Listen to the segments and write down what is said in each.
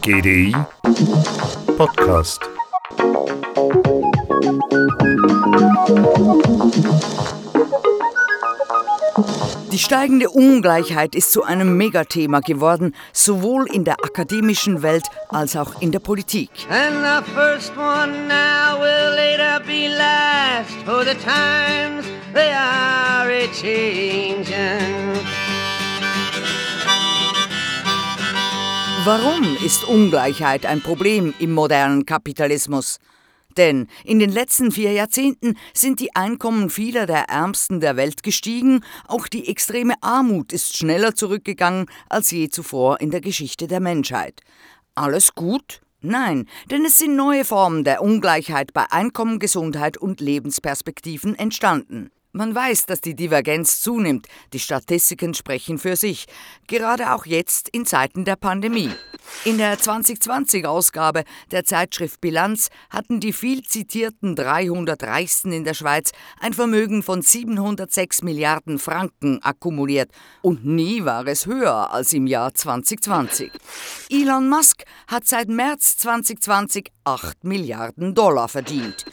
GDI Podcast. Die steigende Ungleichheit ist zu einem Megathema geworden, sowohl in der akademischen Welt als auch in der Politik. And the first one now will later be last, for the times they are a changing. Warum ist Ungleichheit ein Problem im modernen Kapitalismus? Denn in den letzten vier Jahrzehnten sind die Einkommen vieler der Ärmsten der Welt gestiegen, auch die extreme Armut ist schneller zurückgegangen als je zuvor in der Geschichte der Menschheit. Alles gut? Nein, denn es sind neue Formen der Ungleichheit bei Einkommen, Gesundheit und Lebensperspektiven entstanden. Man weiß, dass die Divergenz zunimmt. Die Statistiken sprechen für sich. Gerade auch jetzt in Zeiten der Pandemie. In der 2020-Ausgabe der Zeitschrift Bilanz hatten die viel zitierten 300 Reichsten in der Schweiz ein Vermögen von 706 Milliarden Franken akkumuliert. Und nie war es höher als im Jahr 2020. Elon Musk hat seit März 2020 8 Milliarden Dollar verdient.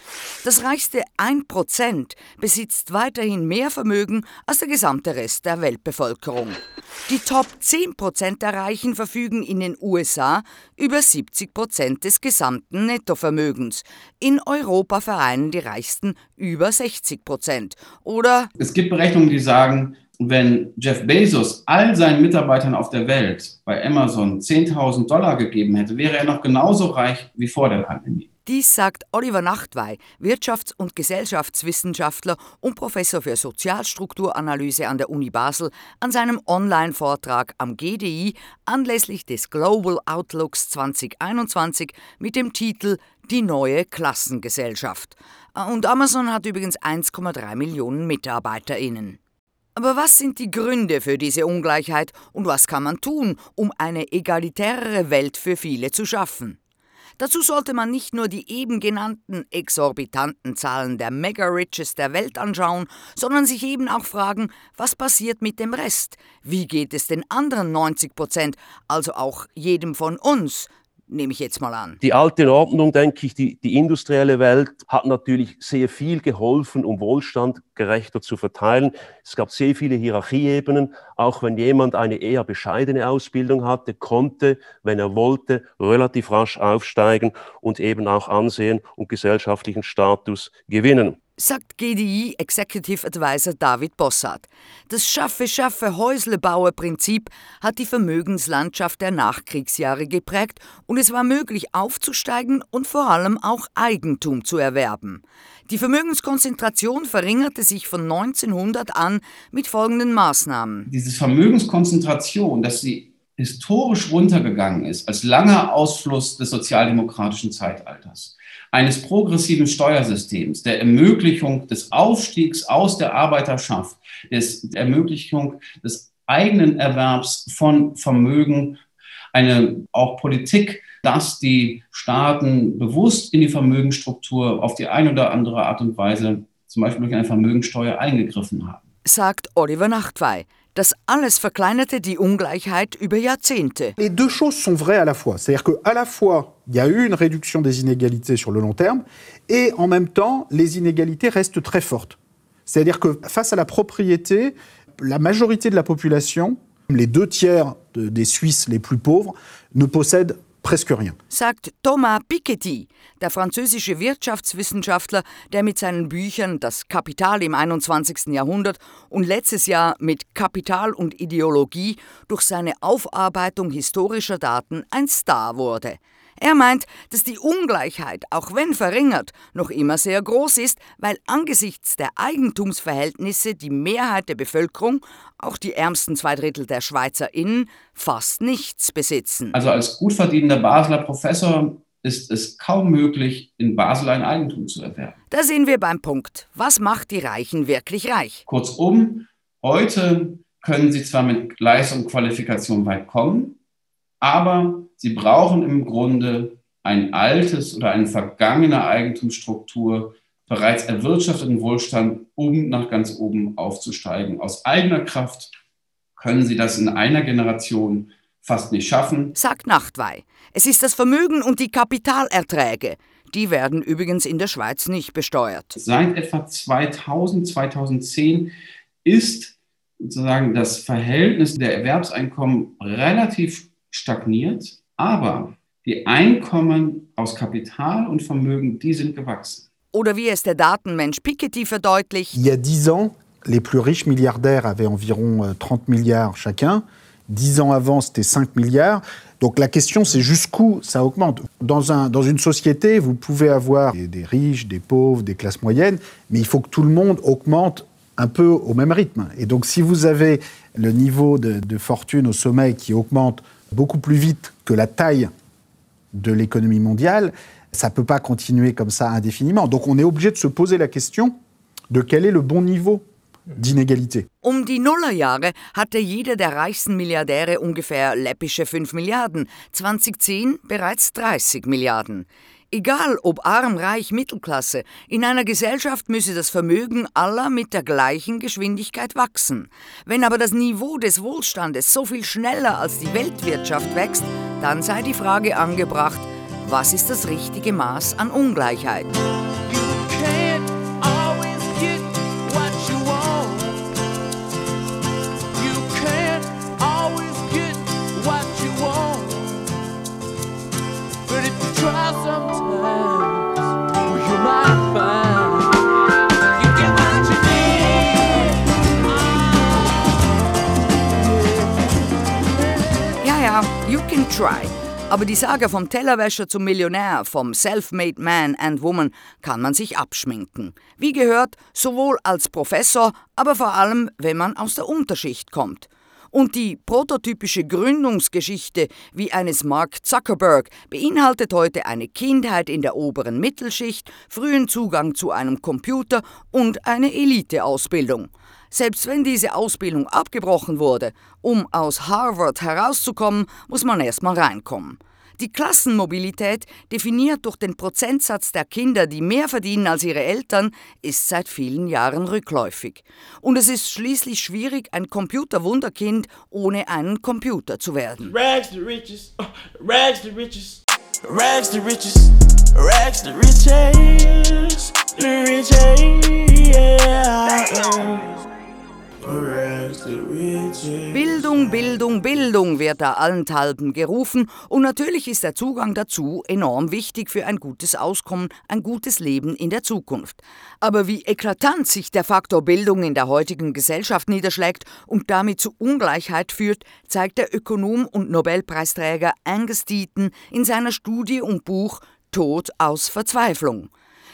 Das reichste 1% besitzt weiterhin mehr Vermögen als der gesamte Rest der Weltbevölkerung. Die Top 10% der Reichen verfügen in den USA über 70% des gesamten Nettovermögens. In Europa vereinen die Reichsten über 60%. Oder Es gibt Berechnungen, die sagen, wenn Jeff Bezos all seinen Mitarbeitern auf der Welt bei Amazon 10.000 Dollar gegeben hätte, wäre er noch genauso reich wie vor der Pandemie. Dies sagt Oliver Nachtwey, Wirtschafts- und Gesellschaftswissenschaftler und Professor für Sozialstrukturanalyse an der Uni Basel, an seinem Online-Vortrag am GDI anlässlich des Global Outlooks 2021 mit dem Titel Die neue Klassengesellschaft. Und Amazon hat übrigens 1,3 Millionen MitarbeiterInnen. Aber was sind die Gründe für diese Ungleichheit und was kann man tun, um eine egalitärere Welt für viele zu schaffen? Dazu sollte man nicht nur die eben genannten exorbitanten Zahlen der Mega-Riches der Welt anschauen, sondern sich eben auch fragen, was passiert mit dem Rest? Wie geht es den anderen 90 Prozent, also auch jedem von uns? Nehme ich jetzt mal an. Die alte Ordnung, denke ich, die, die industrielle Welt hat natürlich sehr viel geholfen, um Wohlstand gerechter zu verteilen. Es gab sehr viele Hierarchieebenen. Auch wenn jemand eine eher bescheidene Ausbildung hatte, konnte, wenn er wollte, relativ rasch aufsteigen und eben auch Ansehen und gesellschaftlichen Status gewinnen sagt GDI Executive Advisor David Bossart. Das Schaffe-Schaffe-Häusle-Baue-Prinzip hat die Vermögenslandschaft der Nachkriegsjahre geprägt und es war möglich aufzusteigen und vor allem auch Eigentum zu erwerben. Die Vermögenskonzentration verringerte sich von 1900 an mit folgenden Maßnahmen. Diese Vermögenskonzentration, dass sie historisch runtergegangen ist, als langer Ausfluss des sozialdemokratischen Zeitalters eines progressiven Steuersystems, der Ermöglichung des Aufstiegs aus der Arbeiterschaft, des, der Ermöglichung des eigenen Erwerbs von Vermögen, eine auch Politik, dass die Staaten bewusst in die Vermögensstruktur auf die eine oder andere Art und Weise, zum Beispiel durch eine Vermögensteuer, eingegriffen haben. Sagt Oliver Nachtwey. Das alles verkleinerte die Ungleichheit über Jahrzehnte. Les deux choses sont vraies à la fois. C'est-à-dire qu'à la fois, il y a eu une réduction des inégalités sur le long terme, et en même temps, les inégalités restent très fortes. C'est-à-dire que face à la propriété, la majorité de la population, les deux tiers de, des Suisses les plus pauvres, ne possèdent presque rien. Sagt Thomas Piketty, der französische Wirtschaftswissenschaftler, der mit seinen Büchern Das Kapital im 21. Jahrhundert und letztes Jahr mit Kapital und Ideologie durch seine Aufarbeitung historischer Daten ein Star wurde. Er meint, dass die Ungleichheit, auch wenn verringert, noch immer sehr groß ist, weil angesichts der Eigentumsverhältnisse die Mehrheit der Bevölkerung, auch die ärmsten zwei Drittel der SchweizerInnen, fast nichts besitzen. Also als gut verdienender Basler Professor ist es kaum möglich, in Basel ein Eigentum zu erwerben. Da sind wir beim Punkt. Was macht die Reichen wirklich reich? Kurzum, heute können sie zwar mit Leistung und Qualifikation weit kommen, aber sie brauchen im Grunde ein altes oder eine vergangene Eigentumsstruktur, bereits erwirtschafteten Wohlstand, um nach ganz oben aufzusteigen. Aus eigener Kraft können sie das in einer Generation fast nicht schaffen. Sagt Nachtwey. Es ist das Vermögen und die Kapitalerträge. Die werden übrigens in der Schweiz nicht besteuert. Seit etwa 2000, 2010 ist sozusagen das Verhältnis der Erwerbseinkommen relativ stagniert, aber die Einkommen aus Kapital und Vermögen, die sind gewachsen. Oder wie es der Datenmensch Piketty verdeutlicht. Il y a 10 ans, les plus riches milliardaires avaient environ 30 euh, milliards chacun. 10 ans avant, c'était 5 milliards. Donc la question, c'est jusqu'où ça augmente. Dans, un, dans une société, vous pouvez avoir des, des, riches, des pauvres, des classes moyennes, mais il faut que tout le monde augmente un peu au même rythme. Et donc si vous avez le niveau de, de fortune au sommet qui augmente beaucoup plus vite que la taille de l'économie mondiale, ça ne peut pas continuer comme ça indéfiniment. Donc on est obligé de se poser la question de quel est le bon niveau d'inégalité. Um die Nullerjahre hatte jeder der reichsten Milliardäre ungefähr läppische 5 Milliarden, 2010 bereits 30 Milliarden. Egal ob arm, reich, Mittelklasse, in einer Gesellschaft müsse das Vermögen aller mit der gleichen Geschwindigkeit wachsen. Wenn aber das Niveau des Wohlstandes so viel schneller als die Weltwirtschaft wächst, dann sei die Frage angebracht, was ist das richtige Maß an Ungleichheit? You can try. Aber die Sage vom Tellerwäscher zum Millionär, vom Self-Made Man and Woman kann man sich abschminken. Wie gehört, sowohl als Professor, aber vor allem, wenn man aus der Unterschicht kommt. Und die prototypische Gründungsgeschichte wie eines Mark Zuckerberg beinhaltet heute eine Kindheit in der oberen Mittelschicht, frühen Zugang zu einem Computer und eine Eliteausbildung. Selbst wenn diese Ausbildung abgebrochen wurde, um aus Harvard herauszukommen, muss man erstmal reinkommen. Die Klassenmobilität, definiert durch den Prozentsatz der Kinder, die mehr verdienen als ihre Eltern, ist seit vielen Jahren rückläufig. Und es ist schließlich schwierig, ein Computerwunderkind ohne einen Computer zu werden. Rags to riches, uh, rags to riches, rags to riches, rags to riches, Bildung, Bildung, wird da allenthalben gerufen und natürlich ist der Zugang dazu enorm wichtig für ein gutes Auskommen, ein gutes Leben in der Zukunft. Aber wie eklatant sich der Faktor Bildung in der heutigen Gesellschaft niederschlägt und damit zu Ungleichheit führt, zeigt der Ökonom und Nobelpreisträger Angus Deaton in seiner Studie und Buch Tod aus Verzweiflung.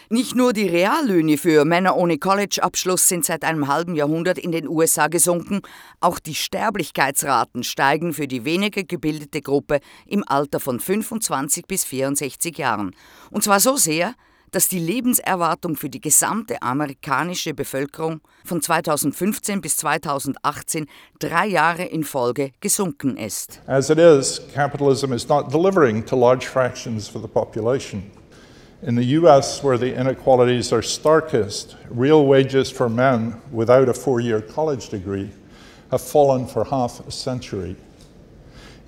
Nicht nur die Reallöhne für Männer ohne College-Abschluss sind seit einem halben Jahrhundert in den USA gesunken, auch die Sterblichkeitsraten steigen für die weniger gebildete Gruppe im Alter von 25 bis 64 Jahren. Und zwar so sehr, dass die Lebenserwartung für die gesamte amerikanische Bevölkerung von 2015 bis 2018 drei Jahre in Folge gesunken ist. As it is, capitalism is not delivering to large fractions of the population. In the US, where the inequalities are starkest, real wages for men without a four year college degree have fallen for half a century,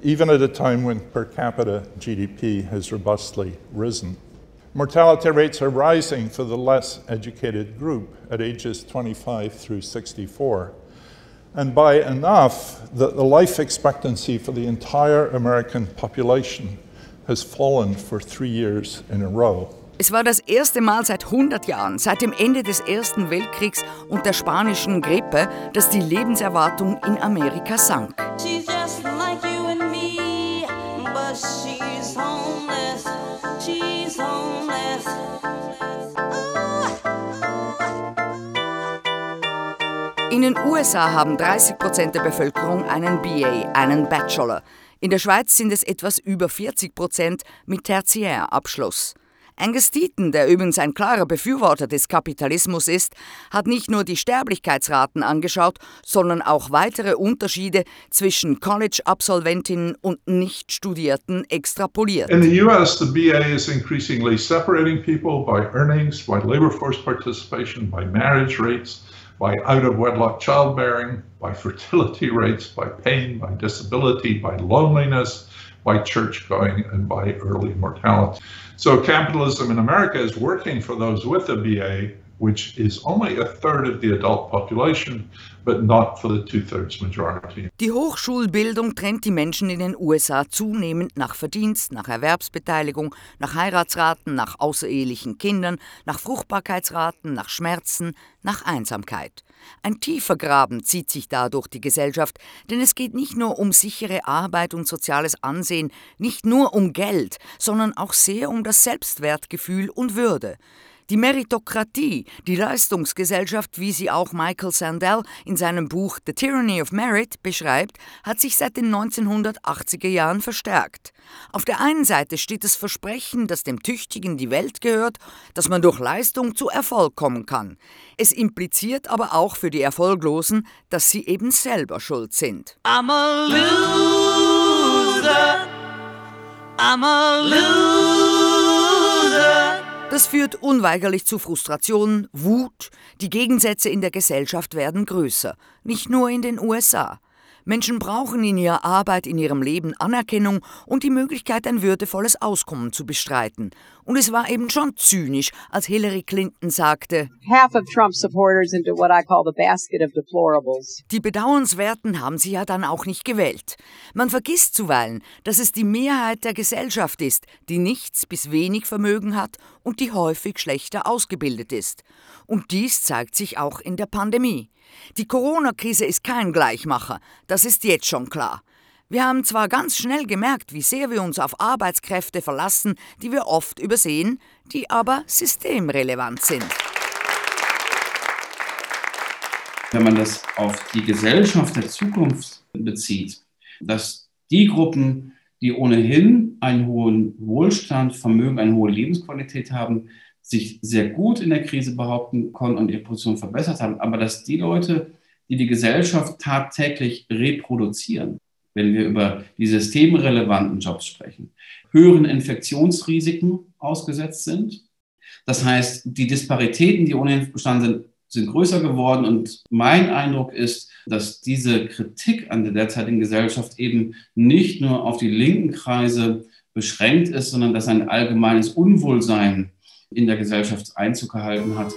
even at a time when per capita GDP has robustly risen. Mortality rates are rising for the less educated group at ages 25 through 64, and by enough that the life expectancy for the entire American population has fallen for three years in a row. Es war das erste Mal seit 100 Jahren, seit dem Ende des Ersten Weltkriegs und der spanischen Grippe, dass die Lebenserwartung in Amerika sank. In den USA haben 30 Prozent der Bevölkerung einen BA, einen Bachelor. In der Schweiz sind es etwas über 40 Prozent mit Tertiärabschluss. Angus Deaton, der übrigens ein klarer Befürworter des Kapitalismus ist, hat nicht nur die Sterblichkeitsraten angeschaut, sondern auch weitere Unterschiede zwischen College-Absolventinnen und Nicht-Studierten extrapoliert. In the US, the BA is increasingly separating people by earnings, by labor force participation, by marriage rates, by out of wedlock childbearing, by fertility rates, by pain, by disability, by loneliness, by church going, and by early mortality. So, capitalism in America is working for those with a BA, which is only a third of the adult population, but not for the two-thirds majority. Die Hochschulbildung trennt die Menschen in den USA zunehmend nach Verdienst, nach Erwerbsbeteiligung, nach Heiratsraten, nach außerehelichen Kindern, nach Fruchtbarkeitsraten, nach Schmerzen, nach Einsamkeit. Ein tiefer Graben zieht sich da durch die Gesellschaft, denn es geht nicht nur um sichere Arbeit und soziales Ansehen, nicht nur um Geld, sondern auch sehr um das Selbstwertgefühl und Würde. Die Meritokratie, die Leistungsgesellschaft, wie sie auch Michael Sandel in seinem Buch The Tyranny of Merit beschreibt, hat sich seit den 1980er Jahren verstärkt. Auf der einen Seite steht das Versprechen, dass dem Tüchtigen die Welt gehört, dass man durch Leistung zu Erfolg kommen kann. Es impliziert aber auch für die Erfolglosen, dass sie eben selber schuld sind. I'm a loser. I'm a loser. Das führt unweigerlich zu Frustration, Wut, die Gegensätze in der Gesellschaft werden größer, nicht nur in den USA. Menschen brauchen in ihrer Arbeit, in ihrem Leben Anerkennung und die Möglichkeit, ein würdevolles Auskommen zu bestreiten. Und es war eben schon zynisch, als Hillary Clinton sagte, half of Trump's supporters into what I call the basket of deplorables. die Bedauernswerten haben sie ja dann auch nicht gewählt. Man vergisst zuweilen, dass es die Mehrheit der Gesellschaft ist, die nichts bis wenig Vermögen hat und die häufig schlechter ausgebildet ist. Und dies zeigt sich auch in der Pandemie. Die Corona-Krise ist kein Gleichmacher, das ist jetzt schon klar. Wir haben zwar ganz schnell gemerkt, wie sehr wir uns auf Arbeitskräfte verlassen, die wir oft übersehen, die aber systemrelevant sind. wenn man das auf die Gesellschaft der Zukunft bezieht, dass die Gruppen, die ohnehin einen hohen Wohlstand, Vermögen, eine hohe Lebensqualität haben, sich sehr gut in der Krise behaupten konnten und ihre Position verbessert haben, aber dass die Leute, die die Gesellschaft tagtäglich reproduzieren, wenn wir über die systemrelevanten Jobs sprechen, höheren Infektionsrisiken ausgesetzt sind. Das heißt, die Disparitäten, die ohnehin bestanden sind, sind größer geworden. Und mein Eindruck ist, dass diese Kritik an der derzeitigen Gesellschaft eben nicht nur auf die linken Kreise beschränkt ist, sondern dass ein allgemeines Unwohlsein in der Gesellschaft Einzug gehalten hat.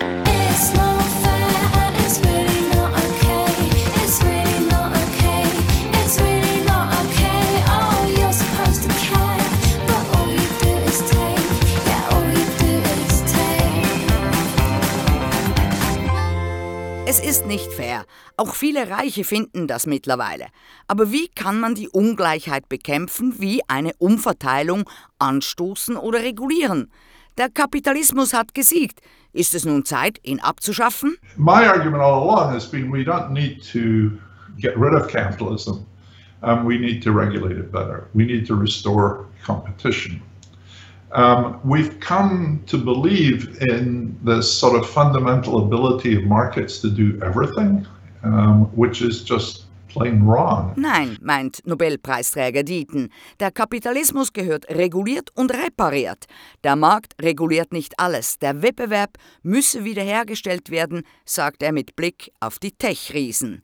Es ist nicht fair. Auch viele Reiche finden das mittlerweile. Aber wie kann man die Ungleichheit bekämpfen, wie eine Umverteilung anstoßen oder regulieren? Der Kapitalismus hat gesiegt. Ist es nun Zeit, ihn abzuschaffen? My argument all along has been we don't need to get rid of capitalism. Um, we need to regulate it better. We need to restore competition. Um, we've come to believe in this sort of fundamental ability of markets to do everything, um, which is just. Nein, meint Nobelpreisträger Dieten. Der Kapitalismus gehört reguliert und repariert. Der Markt reguliert nicht alles. Der Wettbewerb müsse wiederhergestellt werden, sagt er mit Blick auf die Tech-Riesen.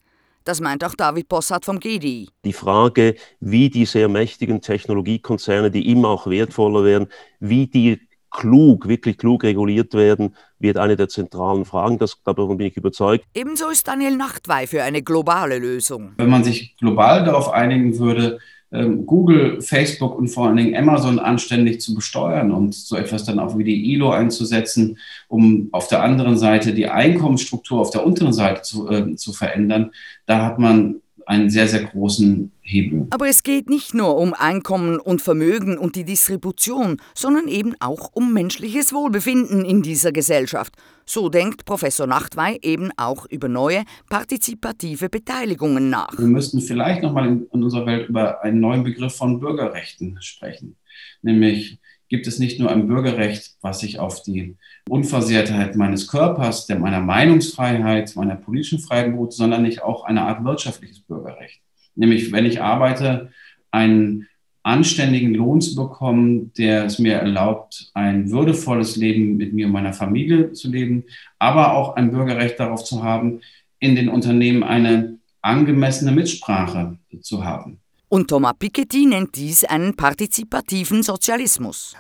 Das meint auch David Bossart vom GDI. Die Frage, wie die sehr mächtigen Technologiekonzerne, die immer auch wertvoller werden, wie die klug, wirklich klug reguliert werden, wird eine der zentralen Fragen. Das, davon bin ich überzeugt. Ebenso ist Daniel Nachtwey für eine globale Lösung. Wenn man sich global darauf einigen würde, ähm, Google, Facebook und vor allen Dingen Amazon anständig zu besteuern und so etwas dann auch wie die ILO einzusetzen, um auf der anderen Seite die Einkommensstruktur auf der unteren Seite zu, äh, zu verändern, da hat man einen sehr, sehr großen Hebel. Aber es geht nicht nur um Einkommen und Vermögen und die Distribution, sondern eben auch um menschliches Wohlbefinden in dieser Gesellschaft. So denkt Professor Nachtwey eben auch über neue partizipative Beteiligungen nach. Wir müssten vielleicht nochmal in, in unserer Welt über einen neuen Begriff von Bürgerrechten sprechen. Nämlich gibt es nicht nur ein Bürgerrecht, was sich auf die Unversehrtheit meines Körpers, der meiner Meinungsfreiheit, meiner politischen Freiheit beruht, sondern nicht auch eine Art wirtschaftliches Bürgerrecht. Nämlich, wenn ich arbeite, einen anständigen Lohn zu bekommen, der es mir erlaubt, ein würdevolles Leben mit mir und meiner Familie zu leben, aber auch ein Bürgerrecht darauf zu haben, in den Unternehmen eine angemessene Mitsprache zu haben. Und Thomas Piketty nennt dies einen partizipativen.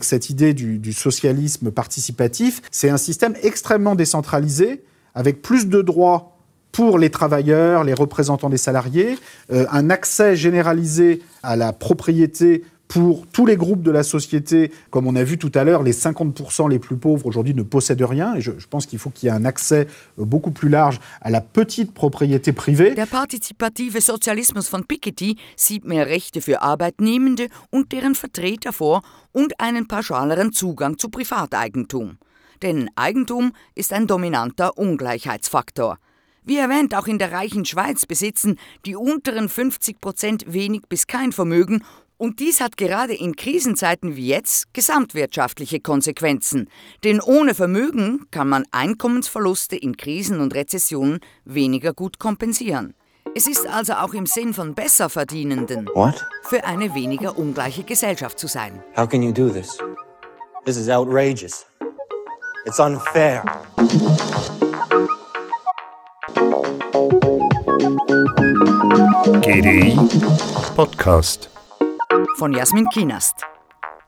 Cette idée du, du socialisme participatif, c'est un système extrêmement décentralisé, avec plus de droits pour les travailleurs, les représentants des salariés, euh, un accès généralisé à la propriété pour tous les groupes de la société. Comme on a vu tout à l'heure, les 50% les plus pauvres aujourd'hui ne possèdent rien. Et je, je pense qu'il faut qu'il y ait un accès euh, beaucoup plus large à la petite propriété privée. Der partizipative Sozialismus von Piketty sieht mehr Rechte für Arbeitnehmende und deren Vertreter vor und einen pauschaleren Zugang zu Privateigentum. Denn Eigentum ist ein dominanter Ungleichheitsfaktor. Wie erwähnt, auch in der reichen Schweiz besitzen die unteren 50 Prozent wenig bis kein Vermögen und dies hat gerade in Krisenzeiten wie jetzt gesamtwirtschaftliche Konsequenzen. Denn ohne Vermögen kann man Einkommensverluste in Krisen und Rezessionen weniger gut kompensieren. Es ist also auch im Sinn von Besserverdienenden, What? für eine weniger ungleiche Gesellschaft zu sein. How can you do this? This is outrageous. It's unfair. GDI Podcast. Von Jasmin Kienast.